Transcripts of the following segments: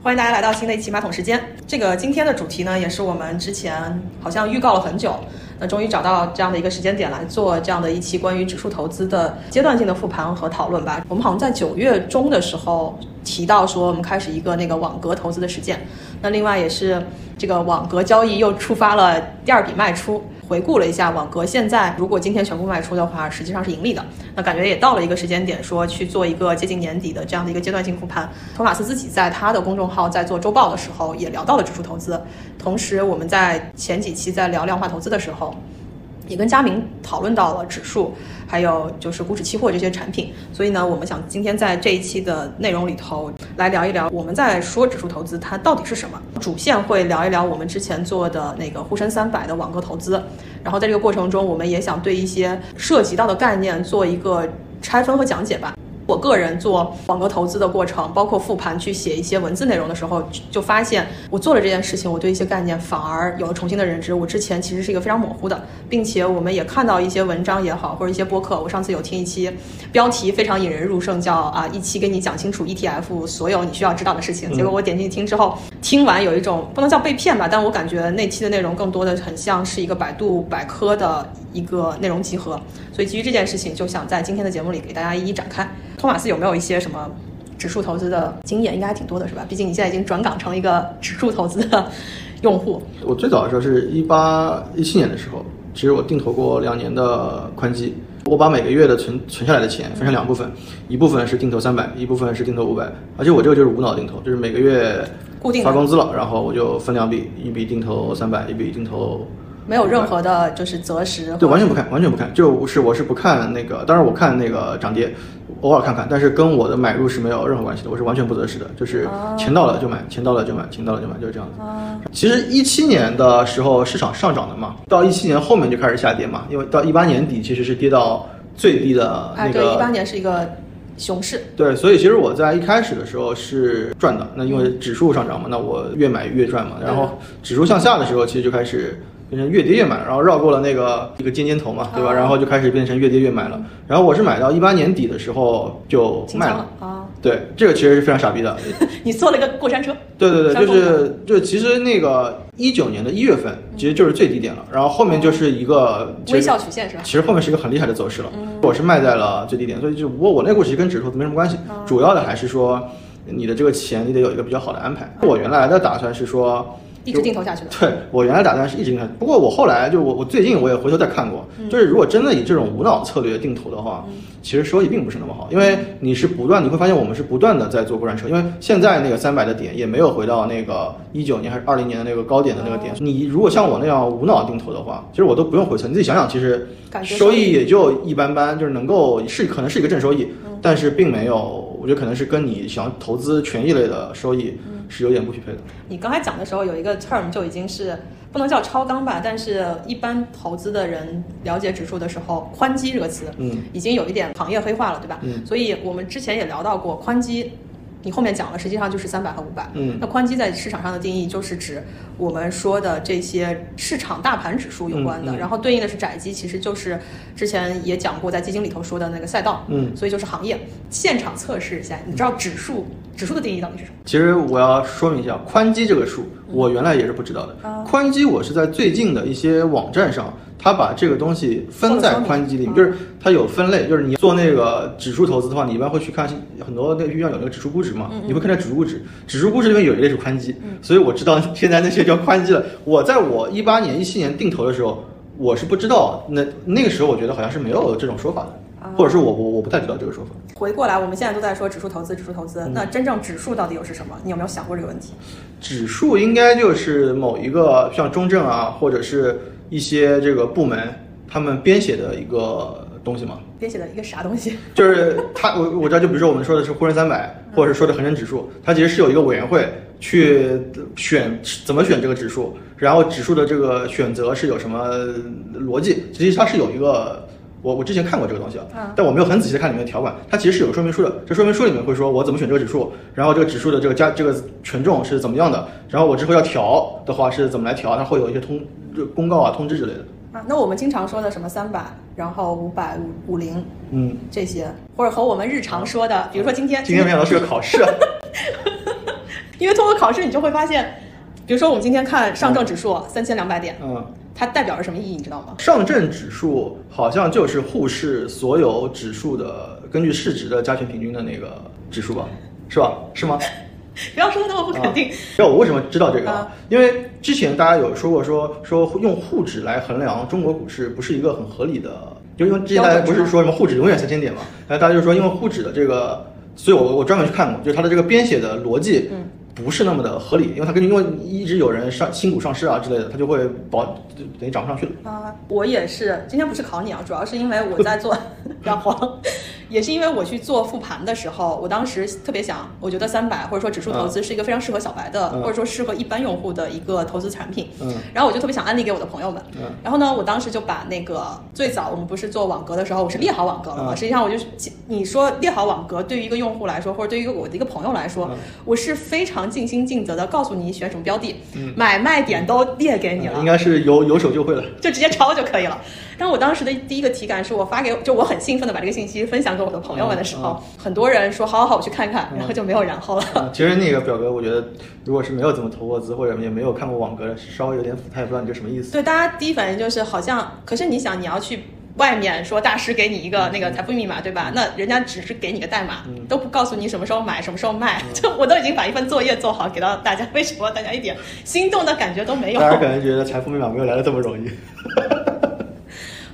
欢迎大家来到新的一期马桶时间。这个今天的主题呢，也是我们之前好像预告了很久，那终于找到这样的一个时间点来做这样的一期关于指数投资的阶段性的复盘和讨论吧。我们好像在九月中的时候提到说，我们开始一个那个网格投资的实践。那另外也是这个网格交易又触发了第二笔卖出。回顾了一下网格，现在如果今天全部卖出的话，实际上是盈利的。那感觉也到了一个时间点，说去做一个接近年底的这样的一个阶段性复盘。托马斯自己在他的公众号在做周报的时候，也聊到了指数投资。同时，我们在前几期在聊量化投资的时候。也跟佳明讨论到了指数，还有就是股指期货这些产品，所以呢，我们想今天在这一期的内容里头来聊一聊，我们在说指数投资它到底是什么。主线会聊一聊我们之前做的那个沪深三百的网格投资，然后在这个过程中，我们也想对一些涉及到的概念做一个拆分和讲解吧。我个人做网格投资的过程，包括复盘去写一些文字内容的时候，就发现我做了这件事情，我对一些概念反而有了重新的认知。我之前其实是一个非常模糊的，并且我们也看到一些文章也好，或者一些播客。我上次有听一期，标题非常引人入胜，叫啊一期给你讲清楚 ETF 所有你需要知道的事情。结果我点进去听之后，听完有一种不能叫被骗吧，但我感觉那期的内容更多的很像是一个百度百科的一个内容集合。所以基于这件事情，就想在今天的节目里给大家一一展开。托马斯有没有一些什么指数投资的经验？应该还挺多的，是吧？毕竟你现在已经转岗成一个指数投资的用户。我最早的时候是一八一七年的时候，其实我定投过两年的宽基。我把每个月的存存下来的钱分成两部分，一部分是定投三百，一部分是定投五百。而且我这个就是无脑定投，就是每个月固定发工资了，然后我就分两笔，一笔定投三百，一笔定投。没有任何的，就是择时。对，完全不看，完全不看，就是我是不看那个，当然我看那个涨跌，偶尔看看，但是跟我的买入是没有任何关系的，我是完全不择时的，就是钱到了就买，钱到了就买，钱到了就买，就是这样子。其实一七年的时候市场上涨的嘛，到一七年后面就开始下跌嘛，因为到一八年底其实是跌到最低的那个。对，一八年是一个熊市。对，所以其实我在一开始的时候是赚的，那因为指数上涨嘛，那我越买越赚嘛，然后指数向下的时候，其实就开始。变成越跌越买，然后绕过了那个一个尖尖头嘛，对吧？然后就开始变成越跌越买了。然后我是买到一八年底的时候就卖了啊。对，这个其实是非常傻逼的。你坐了一个过山车。对对对，就是就其实那个一九年的一月份其实就是最低点了，然后后面就是一个微笑曲线是吧？其实后面是一个很厉害的走势了。我是卖在了最低点，所以就不过我那个其实跟指数没什么关系，主要的还是说你的这个钱你得有一个比较好的安排。我原来的打算是说。一直定投下去的。对我原来打算是一直定投，不过我后来就我我最近我也回头再看过，就是如果真的以这种无脑策略定投的话，其实收益并不是那么好，因为你是不断你会发现我们是不断的在做过山车，因为现在那个三百的点也没有回到那个一九年还是二零年的那个高点的那个点。你如果像我那样无脑定投的话，其实我都不用回测，你自己想想，其实收益也就一般般，就是能够是可能是一个正收益，但是并没有，我觉得可能是跟你想投资权益类的收益。是有点不匹配的。你刚才讲的时候有一个 term 就已经是不能叫超纲吧，但是一般投资的人了解指数的时候，宽基这个词，嗯，已经有一点行业黑化了，对吧？嗯，所以我们之前也聊到过宽基。你后面讲了，实际上就是三百和五百。嗯，那宽基在市场上的定义就是指我们说的这些市场大盘指数有关的，然后对应的是窄基，其实就是之前也讲过在基金里头说的那个赛道。嗯，所以就是行业。现场测试一下，你知道指数指数的定义到底是什么？其实我要说明一下，宽基这个数，我原来也是不知道的。宽基我是在最近的一些网站上。他把这个东西分在宽基里面，就是它有分类，就是你做那个指数投资的话，你一般会去看很多那个币上有那个指数估值嘛，你会看那指数估值，指数估值里面有一类是宽基，所以我知道现在那些叫宽基了。我在我一八年、一七年定投的时候，我是不知道，那那个时候我觉得好像是没有这种说法的，或者是我我我不太知道这个说法。回过来，我们现在都在说指数投资，指数投资，那真正指数到底又是什么？你有没有想过这个问题？指数应该就是某一个像中证啊，或者是。一些这个部门他们编写的一个东西吗，编写的一个啥东西？就是他我我知道，就比如说我们说的是沪深三百，或者是说的恒生指数，它其实是有一个委员会去选怎么选这个指数，然后指数的这个选择是有什么逻辑？其实它是有一个。我我之前看过这个东西啊，但我没有很仔细的看里面的条款，它其实是有说明书的。这说明书里面会说我怎么选这个指数，然后这个指数的这个加这个权重是怎么样的，然后我之后要调的话是怎么来调，它会有一些通就公告啊、通知之类的。啊，那我们经常说的什么三百，然后五百、五五零，嗯，这些，或者和我们日常说的，比如说今天今天没想到是个考试。因为通过考试，你就会发现，比如说我们今天看上证指数三千两百点，嗯，它代表着什么意义，你知道吗？上证指数好像就是沪市所有指数的根据市值的加权平均的那个指数吧？是吧？是吗？不要说的那么不肯定。要我为什么知道这个？啊因为之前大家有说过说说用沪指来衡量中国股市不是一个很合理的，就因为之前大家不是说什么沪指永远三千点嘛，然后大家就说因为沪指的这个，所以我我专门去看过，就是它的这个编写的逻辑，嗯不是那么的合理，因为它根据因为一直有人上新股上市啊之类的，它就会保就等于涨不上去了。啊，我也是，今天不是考你啊，主要是因为我在做，不要慌，也是因为我去做复盘的时候，我当时特别想，我觉得三百或者说指数投资是一个非常适合小白的，嗯或者说适合一般用户的一个投资产品。嗯然后我就特别想安利给我的朋友们。嗯然后呢，我当时就把那个最早我们不是做网格的时候，我是列好网格了嘛。嗯实际上我就是你说列好网格，对于一个用户来说，或者对于一个我的一个朋友来说，嗯我是非常尽心尽责的告诉你选什么标的，买卖点都列给你了。应该是有有手就会了。就直接抄就可以了。但我当时的第一个体感是我发给，就我很兴奋的把这个信息分享给我的朋友们的时候，很多人说好好好，我去看看，然后就没有然后了。啊，其实那个表格，我觉得如果是没有怎么投过资，或者也没有看过网格的，稍微有点腐，他也不知道你这什么意思。对，大家第一反应就是好像，可是你想，你要去外面说大师给你一个那个财富密码，对吧？那人家只是给你个代码，都不告诉你什么时候买，什么时候卖。就我都已经把一份作业做好给到大家，为什么大家一点心动的感觉都没有？大家可能觉得财富密码没有来的这么容易。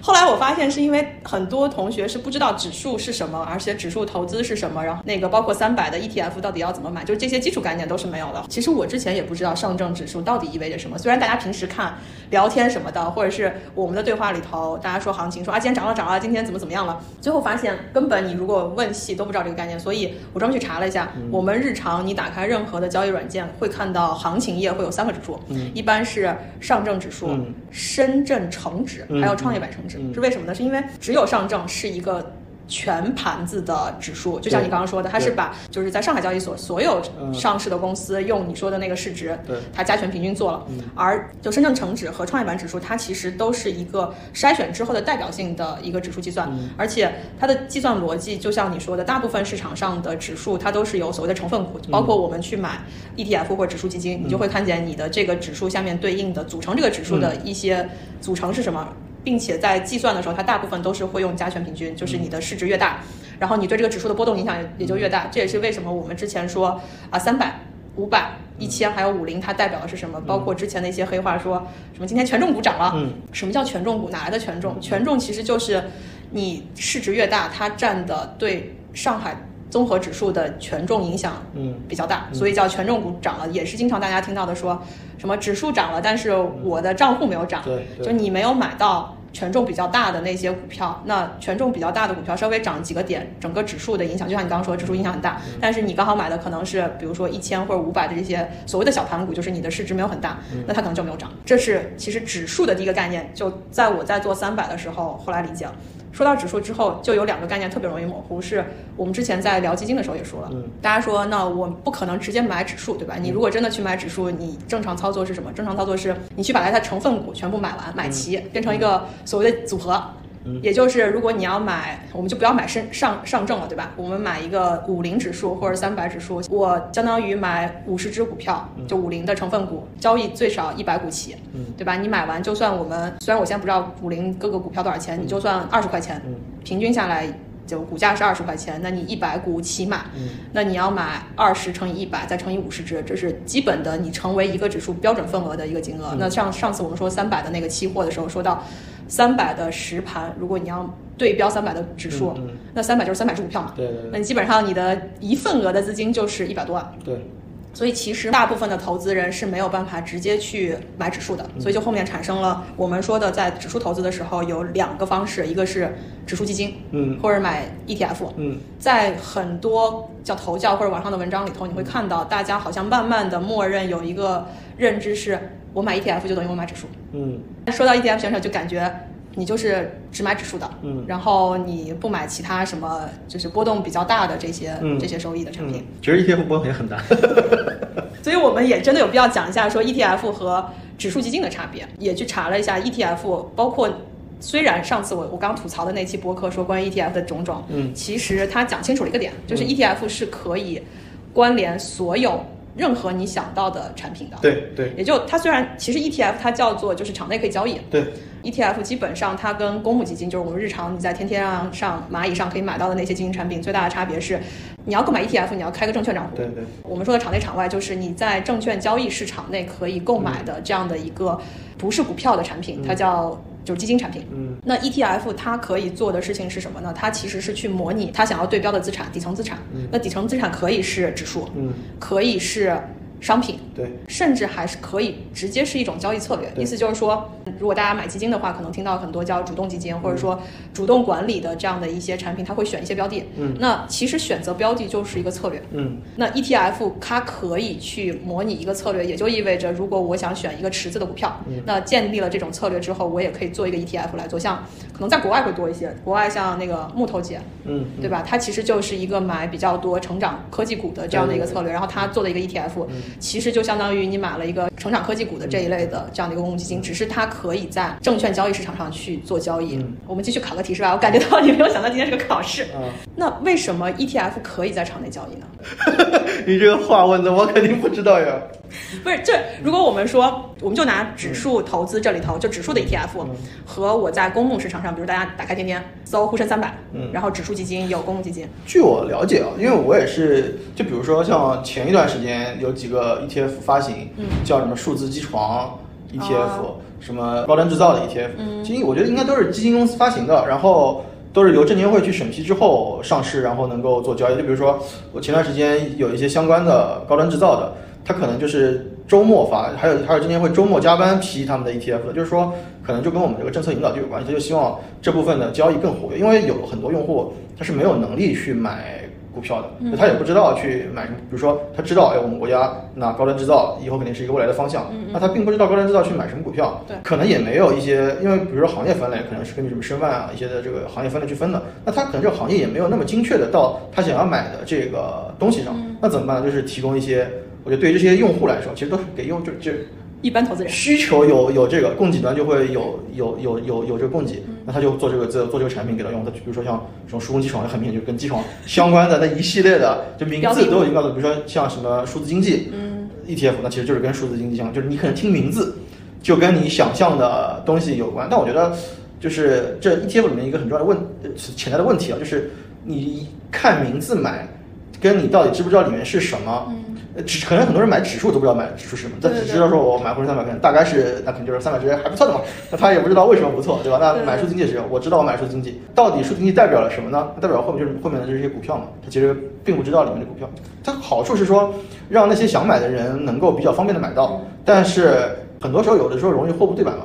后来我发现是因为很多同学是不知道指数是什么，而且指数投资是什么，然后那个包括三百的 ETF 到底要怎么买，就是这些基础概念都是没有的。其实我之前也不知道上证指数到底意味着什么，虽然大家平时看聊天什么的，或者是我们的对话里头，大家说行情说啊今天涨了涨了，今天怎么怎么样了，最后发现根本你如果问细都不知道这个概念，所以我专门去查了一下，我们日常你打开任何的交易软件会看到行情页会有三个指数，一般是上证指数、嗯深圳成指，还有创业板成指。嗯是为什么呢？是因为只有上证是一个。全盘子的指数，就像你刚刚说的，它是把就是在上海交易所所有嗯上市的公司用你说的那个市值，对它加权平均做了。嗯而就深圳成指和创业板指数，它其实都是一个筛选之后的代表性的一个指数计算，嗯而且它的计算逻辑，就像你说的，大部分市场上的指数它都是有所谓的成分股，包括我们去买 ETF 或者指数基金，你就会看见你的这个指数下面对应的组成这个指数的一些组成是什么。并且在计算的时候，它大部分都是会用加权平均，就是你的市值越大，然后你对这个指数的波动影响也也就越大。这也是为什么我们之前说啊，三百、五百、一千还有五零，它代表的是什么？包括之前的一些黑话说什么今天权重股涨了，嗯什么叫权重股？哪来的权重？权重其实就是你市值越大，它占的对上海综合指数的权重影响嗯比较大，所以叫权重股涨了，也是经常大家听到的说什么指数涨了，但是我的账户没有涨，对对就你没有买到。权重比较大的那些股票，那权重比较大的股票稍微涨几个点，整个指数的影响，就像你刚刚说，指数影响很大。但是你刚好买的可能是，比如说一千或者五百的这些所谓的小盘股，就是你的市值没有很大，那它可能就没有涨。这是其实指数的第一个概念，就在我在做三百的时候，后来理解了。说到指数之后，就有两个概念特别容易模糊，是我们之前在聊基金的时候也说了，嗯大家说那我不可能直接买指数，对吧？你如果真的去买指数，你正常操作是什么？正常操作是你去把它的成分股全部买完，买齐，变成一个所谓的组合。也就是，如果你要买，我们就不要买上上上证了，对吧？我们买一个五零指数或者三百指数，我相当于买五十只股票，就五零的成分股，交易最少一百股起，对吧？你买完，就算我们虽然我现在不知道五零各个股票多少钱，你就算二十块钱，平均下来就股价是二十块钱，那你一百股起买，那你要买二十乘以一百再乘以五十只，这是基本的你成为一个指数标准份额的一个金额。那像上次我们说三百的那个期货的时候，说到三百的实盘，如果你要对标三百的指数，嗯嗯。那三百就是三百只股票嘛，对对对。那你基本上你的一份额的资金就是一百多万。对，所以其实大部分的投资人是没有办法直接去买指数的，所以就后面产生了我们说的在指数投资的时候有两个方式，一个是指数基金，嗯。或者买 ETF，嗯。在很多叫投教或者网上的文章里头，你会看到大家好像慢慢的默认有一个认知是，我买 ETF 就等于我买指数。嗯说到 ETF 选手，就感觉你就是只买指数的，嗯然后你不买其他什么就是波动比较大的这些、嗯这些收益的产品。嗯，其实 ETF 波动也很大。所以我们也真的有必要讲一下说 ETF 和指数基金的差别，也去查了一下 ETF，包括虽然上次我我刚吐槽的那期播客说关于 ETF 的种种，嗯其实他讲清楚了一个点，就是 ETF 是可以关联所有任何你想到的产品的。对对也就它虽然其实 ETF 它叫做就是场内可以交易对，，ETF 基本上它跟公募基金就是我们日常你在天天上上蚂蚁上可以买到的那些基金产品最大的差别是，你要购买 ETF 你要开个证券账户。对对我们说的场内场外就是你在证券交易市场内可以购买的这样的一个不是股票的产品，它叫就是基金产品。嗯那 ETF 它可以做的事情是什么呢？它其实是去模拟它想要对标的资产，底层资产。那底层资产可以是指数，嗯可以是商品，对甚至还是可以直接是一种交易策略。意思就是说，如果大家买基金的话，可能听到很多叫主动基金，或者说主动管理的这样的一些产品，它会选一些标的。嗯那其实选择标的就是一个策略。嗯那 ETF 它可以去模拟一个策略，也就意味着，如果我想选一个池子的股票，嗯那建立了这种策略之后，我也可以做一个 ETF 来做。像可能在国外会多一些，国外像那个木头姐，嗯对吧？它其实就是一个买比较多成长科技股的这样的一个策略，然后它做的一个 ETF，其实就相当于你买了一个成长科技股的这一类的这样的一个公募基金，只是它可以在证券交易市场上去做交易。嗯我们继续考个题是吧？我感觉到你没有想到今天是个考试。啊，那为什么 ETF 可以在场内交易呢？你这个话问的我肯定不知道呀。不是，这如果我们说，我们就拿指数投资这里头，就指数的 ETF 嗯和我在公募市场上，比如大家打开天天搜沪深三百，嗯然后指数基金有公募基金，据我了解啊，因为我也是，就比如说像前一段时间有几个 ETF 发行，嗯。叫什么数字机床 ETF，、哦。什么高端制造的 ETF，嗯。基金我觉得应该都是基金公司发行的，然后都是由证监会去审批之后上市，然后能够做交易。就比如说我前段时间有一些相关的高端制造的，它可能就是周末发，还有还有证监会周末加班批他们的 ETF 的，就是说可能就跟我们这个政策引导就有关系，他就希望这部分的交易更活跃，因为有很多用户他是没有能力去买股票的，嗯他也不知道去买什么，比如说他知道，哎，我们国家那高端制造以后肯定是一个未来的方向，那他并不知道高端制造去买什么股票，可能也没有一些，因为比如说行业分类可能是根据什么申万啊一些的这个行业分类去分的，那他可能这个行业也没有那么精确的到他想要买的这个东西上，那怎么办？呢？就是提供一些，我觉得对于这些用户来说，其实都是给用就就一般投资人。需求有有这个供给端就会有有有有有这个供给，那他就做这个做做这个产品给他用。他比如说像什么数控机床，很明显就跟机床相关的那一系列的，就名字都有已经告诉，比如说像什么数字经济，嗯 ETF，那其实就是跟数字经济相关，就是你可能听名字就跟你想象的东西有关。但我觉得，就是这 ETF 里面一个很重要的问呃潜在的问题啊，就是你看名字买，跟你到底知不知道里面是什么。呃只可能很多人买指数都不知道买指数是什么，但对对只知道说我买沪深三百，可能大概是那肯定就是三百只还不错的嘛，那他也不知道为什么不错，对吧？那买数字经济是，我知道我买数字经济，到底数字经济代表了什么呢？代表后面就是后面的这些股票嘛，他其实并不知道里面的股票。它好处是说，让那些想买的人能够比较方便的买到，但是很多时候有的时候容易货不对版嘛。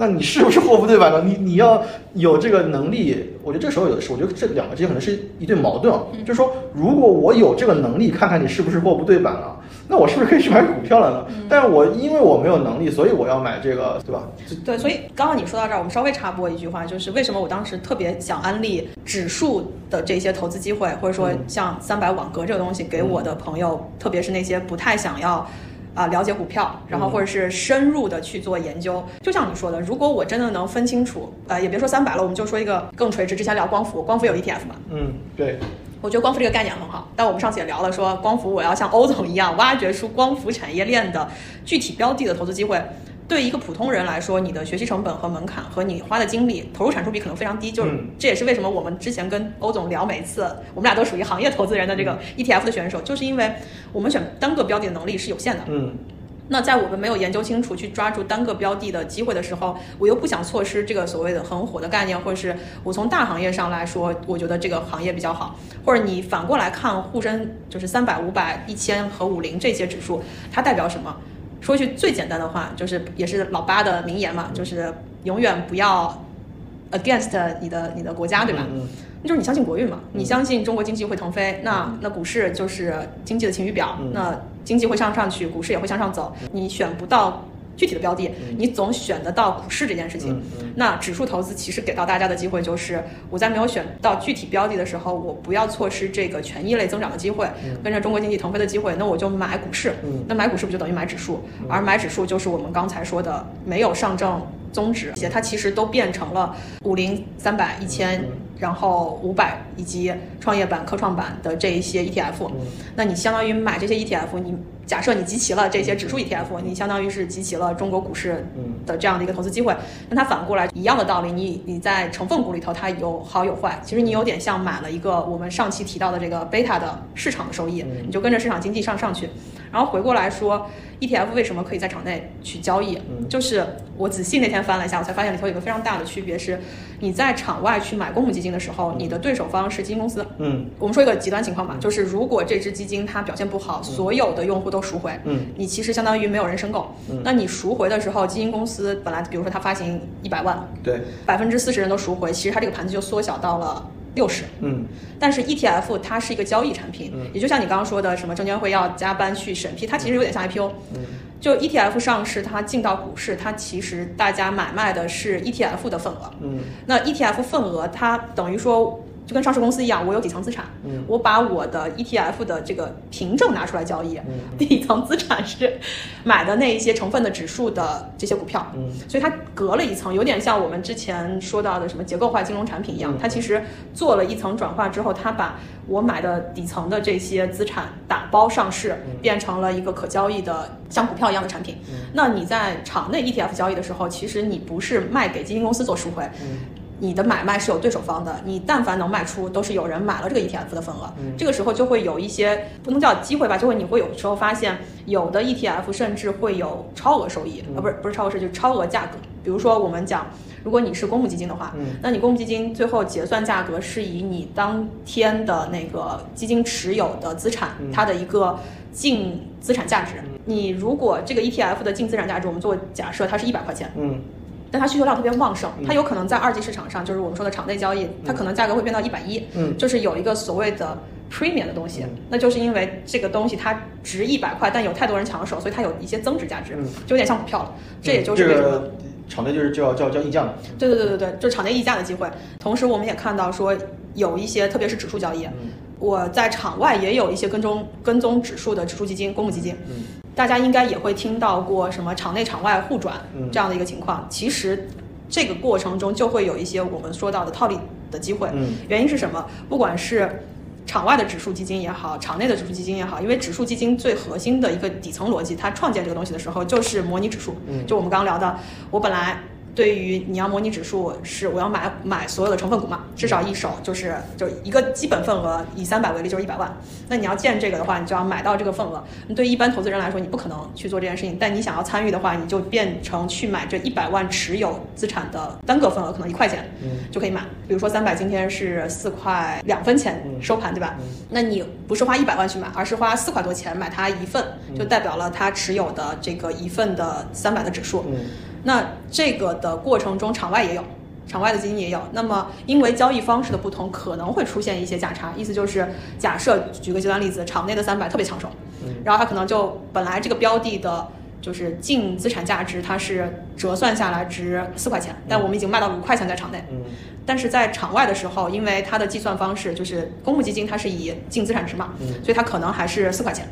那你是不是货不对版呢？你你要有这个能力，我觉得这时候有的是，我觉得这两个之间可能是一对矛盾啊。就是说，如果我有这个能力，看看你是不是货不对版了，那我是不是可以去买股票了呢？但是我因为我没有能力，所以我要买这个，对吧？对，所以刚刚你说到这儿，我们稍微插播一句话，就是为什么我当时特别想安利指数的这些投资机会，或者说像三百网格这个东西，给我的朋友，特别是那些不太想要。啊，了解股票，然后或者是深入的去做研究，就像你说的，如果我真的能分清楚，呃，也别说三百了，我们就说一个更垂直。之前聊光伏，光伏有 ETF 嘛，嗯，对，我觉得光伏这个概念很好，但我们上次也聊了说，光伏我要像欧总一样挖掘出光伏产业链的具体标的的投资机会。对一个普通人来说，你的学习成本和门槛和你花的精力、投入产出比可能非常低，就是、嗯。这也是为什么我们之前跟欧总聊，每一次我们俩都属于行业投资人的这个 ETF 的选手，就是因为我们选单个标的的能力是有限的。嗯。那在我们没有研究清楚去抓住单个标的的机会的时候，我又不想错失这个所谓的很火的概念，或者是我从大行业上来说，我觉得这个行业比较好，或者你反过来看沪深就是三百、五百、一千和五零这些指数，它代表什么？说一句最简单的话，就是也是老八的名言嘛，就是永远不要 against 你的你的国家，对吧？嗯那就是你相信国运嘛，你相信中国经济会腾飞，那那股市就是经济的晴雨表，嗯那经济会上上去，股市也会向上走。你选不到具体的标的，你总选得到股市这件事情。那指数投资其实给到大家的机会就是，我在没有选到具体标的的时候，我不要错失这个权益类增长的机会，跟着中国经济腾飞的机会，那我就买股市。嗯那买股市不就等于买指数？而买指数就是我们刚才说的没有上证综指，且它其实都变成了五零、三百、一千，然后五百以及创业板、科创板的这一些 ETF。那你相当于买这些 ETF，你假设你集齐了这些指数 ETF，你相当于是集齐了中国股市的这样的一个投资机会。那它反过来一样的道理，你你在成分股里头，它有好有坏。其实你有点像买了一个我们上期提到的这个贝塔的市场的收益，你就跟着市场经济上上去。然后回过来说，ETF 为什么可以在场内去交易？就是我仔细那天翻了一下，我才发现里头有个非常大的区别是，你在场外去买公募基金的时候，你的对手方是基金公司。嗯，我们说一个极端情况吧，就是如果这只基金它表现不好，所有的用户都赎回，嗯，你其实相当于没有人申购。嗯，那你赎回的时候，基金公司本来比如说它发行一百万，对，百分之四十人都赎回，其实它这个盘子就缩小到了。六十，嗯，但是 ETF 它是一个交易产品，嗯，也就像你刚刚说的，什么证监会要加班去审批，它其实有点像 IPO，嗯，就 ETF 上市，它进到股市，它其实大家买卖的是 ETF 的份额，嗯，那 ETF 份额它等于说。就跟上市公司一样，我有底层资产，嗯，我把我的 ETF 的这个凭证拿出来交易，嗯，底层资产是买的那一些成分的指数的这些股票，嗯，所以它隔了一层，有点像我们之前说到的什么结构化金融产品一样，嗯。它其实做了一层转化之后，它把我买的底层的这些资产打包上市，变成了一个可交易的像股票一样的产品。那你在场内 ETF 交易的时候，其实你不是卖给基金公司做赎回。你的买卖是有对手方的，你但凡能卖出，都是有人买了这个 ETF 的份额。嗯，这个时候就会有一些不能叫机会吧，就会你会有时候发现，有的 ETF 甚至会有超额收益，呃，不是不是超额收益，就是超额价格。比如说我们讲，如果你是公募基金的话，嗯，那你公募基金最后结算价格是以你当天的那个基金持有的资产，它的一个净资产价值。你如果这个 ETF 的净资产价值，我们做假设它是一百块钱，嗯。但它需求量特别旺盛，它有可能在二级市场上，就是我们说的场内交易，它可能价格会变到一百一，嗯，就是有一个所谓的 premium 的东西，那就是因为这个东西它值一百块，但有太多人抢手，所以它有一些增值价值，就有点像股票了。这也就是为什么场内就是叫叫叫溢价嘛。对对对对对，就是场内溢价的机会。同时，我们也看到说有一些，特别是指数交易，我在场外也有一些跟踪跟踪指数的指数基金、公募基金。大家应该也会听到过什么场内场外互转这样的一个情况。其实这个过程中就会有一些我们说到的套利的机会。原因是什么？不管是场外的指数基金也好，场内的指数基金也好，因为指数基金最核心的一个底层逻辑，它创建这个东西的时候就是模拟指数。就我们刚刚聊的，我本来。对于你要模拟指数，是我要买买所有的成分股嘛，至少一手就是就一个基本份额，以三百为例就是一百万。那你要建这个的话，你就要买到这个份额。你对一般投资人来说，你不可能去做这件事情，但你想要参与的话，你就变成去买这一百万持有资产的单个份额，可能一块钱就可以买。比如说三百今天是四块两分钱收盘，对吧？那你不是花一百万去买，而是花四块多钱买它一份，就代表了它持有的这个一份的三百的指数。那这个的过程中，场外也有，场外的基金也有。那么，因为交易方式的不同，可能会出现一些价差。意思就是，假设举个极端例子，场内的三百特别抢手，然后它可能就本来这个标的的，就是净资产价值它是折算下来值四块钱，但我们已经卖到五块钱在场内。但是在场外的时候，因为它的计算方式就是公募基金，它是以净资产值嘛，所以它可能还是四块钱。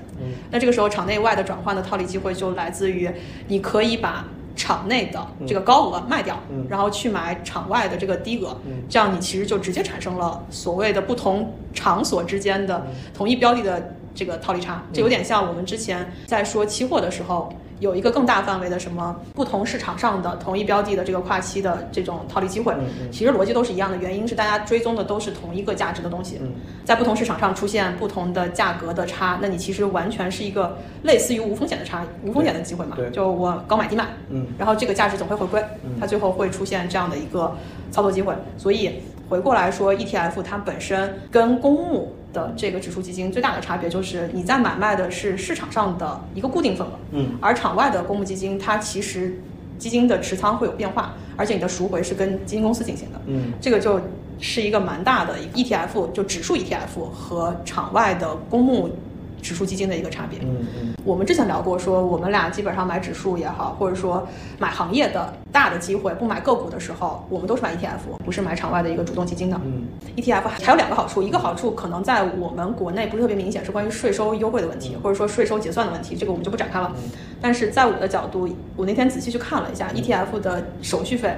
那这个时候，场内外的转换的套利机会就来自于，你可以把。场内的这个高额卖掉，然后去买场外的这个低额，这样你其实就直接产生了所谓的不同场所之间的同一标的的这个套利差，这有点像我们之前在说期货的时候。有一个更大范围的什么不同市场上的同一标的的这个跨期的这种套利机会，其实逻辑都是一样的，原因是大家追踪的都是同一个价值的东西，在不同市场上出现不同的价格的差，那你其实完全是一个类似于无风险的差，无风险的机会嘛，就我高买低卖，然后这个价值总会回归，它最后会出现这样的一个操作机会，所以回过来说，ETF 它本身跟公募。的这个指数基金最大的差别就是你在买卖的是市场上的一个固定份额，嗯，而场外的公募基金它其实基金的持仓会有变化，而且你的赎回是跟基金公司进行的，嗯，这个就是一个蛮大的 ETF，就指数 ETF 和场外的公募。指数基金的一个差别。嗯嗯，我们之前聊过，说我们俩基本上买指数也好，或者说买行业的大的机会，不买个股的时候，我们都是买 ETF，不是买场外的一个主动基金的。嗯，ETF 还有两个好处，一个好处可能在我们国内不是特别明显，是关于税收优惠的问题，或者说税收结算的问题，这个我们就不展开了。但是在我的角度，我那天仔细去看了一下 ETF 的手续费，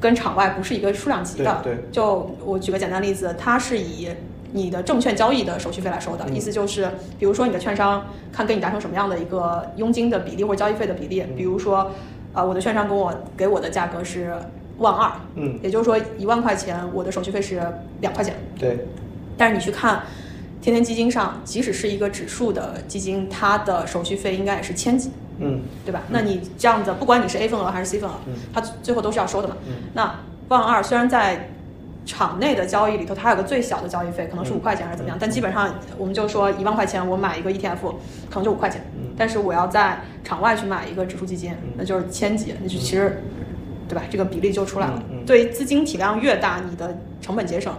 跟场外不是一个数量级的。对，就我举个简单例子，它是以你的证券交易的手续费来收的。意思就是，比如说你的券商看跟你达成什么样的一个佣金的比例或者交易费的比例，比如说，呃，我的券商跟我给我的价格是万二，嗯，也就是说一万块钱，我的手续费是两块钱。对，但是你去看天天基金上，即使是一个指数的基金，它的手续费应该也是千几，嗯对吧？那你这样子，不管你是 A 份额还是 C 份额，它最后都是要收的嘛。那万二虽然在场内的交易里头，它有个最小的交易费，可能是五块钱还是怎么样，但基本上我们就说一万块钱，我买一个 ETF 可能就五块钱，但是我要在场外去买一个指数基金，那就是千几，那就其实。对吧？这个比例就出来了。对资金体量越大，你的成本节省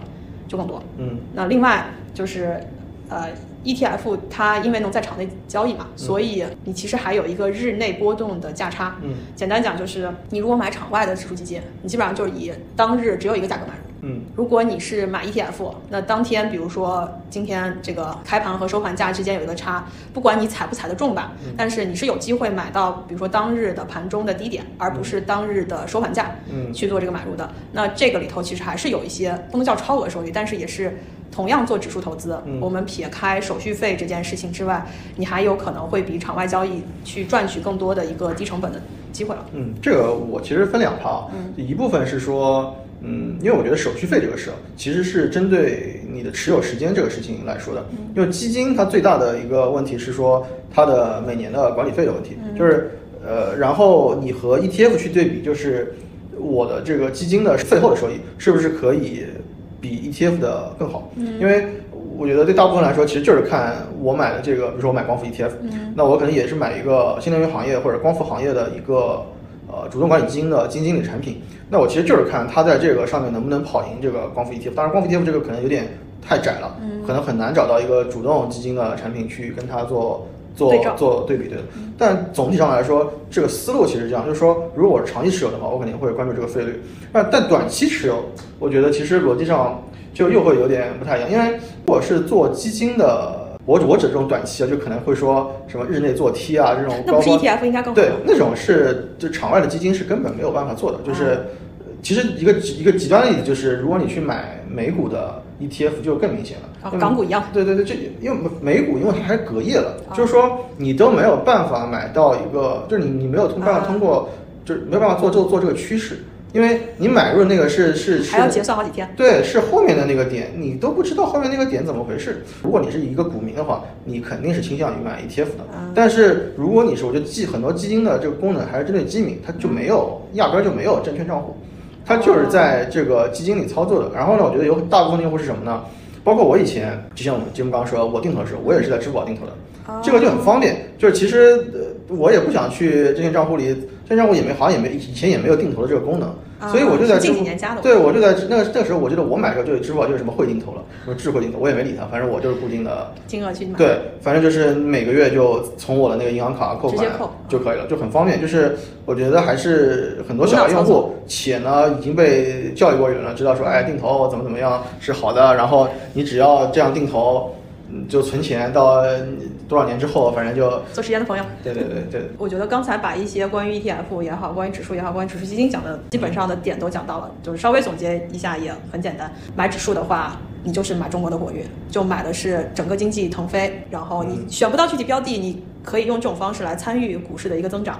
就更多。嗯那另外就是，呃，ETF 它因为能在场内交易嘛，所以你其实还有一个日内波动的价差。嗯简单讲就是，你如果买场外的指数基金，你基本上就是以当日只有一个价格买入。嗯。如果你是买 ETF，那当天比如说今天这个开盘和收盘价之间有一个差，不管你踩不踩得中吧，但是你是有机会买到，比如说当日的盘中的低点，而不是当日的收盘价嗯。去做这个买入的。那这个里头其实还是有一些不能叫超额收益，但是也是同样做指数投资，嗯。我们撇开手续费这件事情之外，你还有可能会比场外交易去赚取更多的一个低成本的机会了。嗯，这个我其实分两趴嗯，一部分是说，嗯，因为我觉得手续费这个事儿其实是针对你的持有时间这个事情来说的，因为基金它最大的一个问题是说它的每年的管理费的问题，就是呃，然后你和 ETF 去对比，就是我的这个基金的税后的收益是不是可以比 ETF 的更好？因为我觉得对大部分来说，其实就是看我买的这个，比如说我买光伏 ETF，、那我可能也是买一个新能源行业或者光伏行业的一个呃主动管理基金的基金经理产品。那我其实就是看它在这个上面能不能跑赢这个光伏 ETF。当然，光伏 ETF 这个可能有点太窄了，可能很难找到一个主动基金的产品去跟它做。做对做对比对的，但总体上来说，这个思路其实这样，就是说，如果长期持有的话，我肯定会关注这个费率。那但短期持有，我觉得其实逻辑上就又会有点不太一样，因为如果是做基金的，我我指这种短期啊，就可能会说什么日内做 T 啊这种那不是 ETF 应该更好对？那种是就场外的基金是根本没有办法做的，就是。嗯其实一个一个极端的例子就是，如果你去买美股的 ETF，就更明显了。港股一样对对对，这因为美股因为它还是隔夜了，啊就是说你都没有办法买到一个，就是你你没有通办法啊通过，就是没有办法做做做这个趋势，因为你买入的那个是是是还要结算好几天。对，是后面的那个点，你都不知道后面那个点怎么回事。如果你是一个股民的话，你肯定是倾向于买 ETF 的。嗯但是如果你是，我觉得基很多基金的这个功能还是针对基民，它就没有，压根儿就没有证券账户，它就是在这个基金里操作的。然后呢，我觉得有大部分的用户是什么呢？包括我以前，就像我们节目刚刚说，我定投的时候，我也是在支付宝定投的。哦这个就很方便，就是其实呃我也不想去证券账户里，证券账户也没好像也没以前也没有定投的这个功能，啊所以我就在是近几年加的对，我就在那个那个时候，我觉得我买的时候就有支付宝就是什么汇定投了，什么智慧定投，我也没理它，反正我就是固定的。金额去买。对，反正就是每个月就从我的那个银行卡扣款就可以了，就很方便。就是我觉得还是很多小的用户，且呢已经被教育过人了，知道说哎定投怎么怎么样是好的，然后你只要这样定投，嗯就存钱到多少年之后，反正就做时间的朋友。对对对对，我觉得刚才把一些关于 ETF 也好，关于指数也好，关于指数基金讲的基本上的点都讲到了，就是稍微总结一下也很简单。买指数的话，你就是买中国的国运，就买的是整个经济腾飞，然后你选不到具体标的，你可以用这种方式来参与股市的一个增长。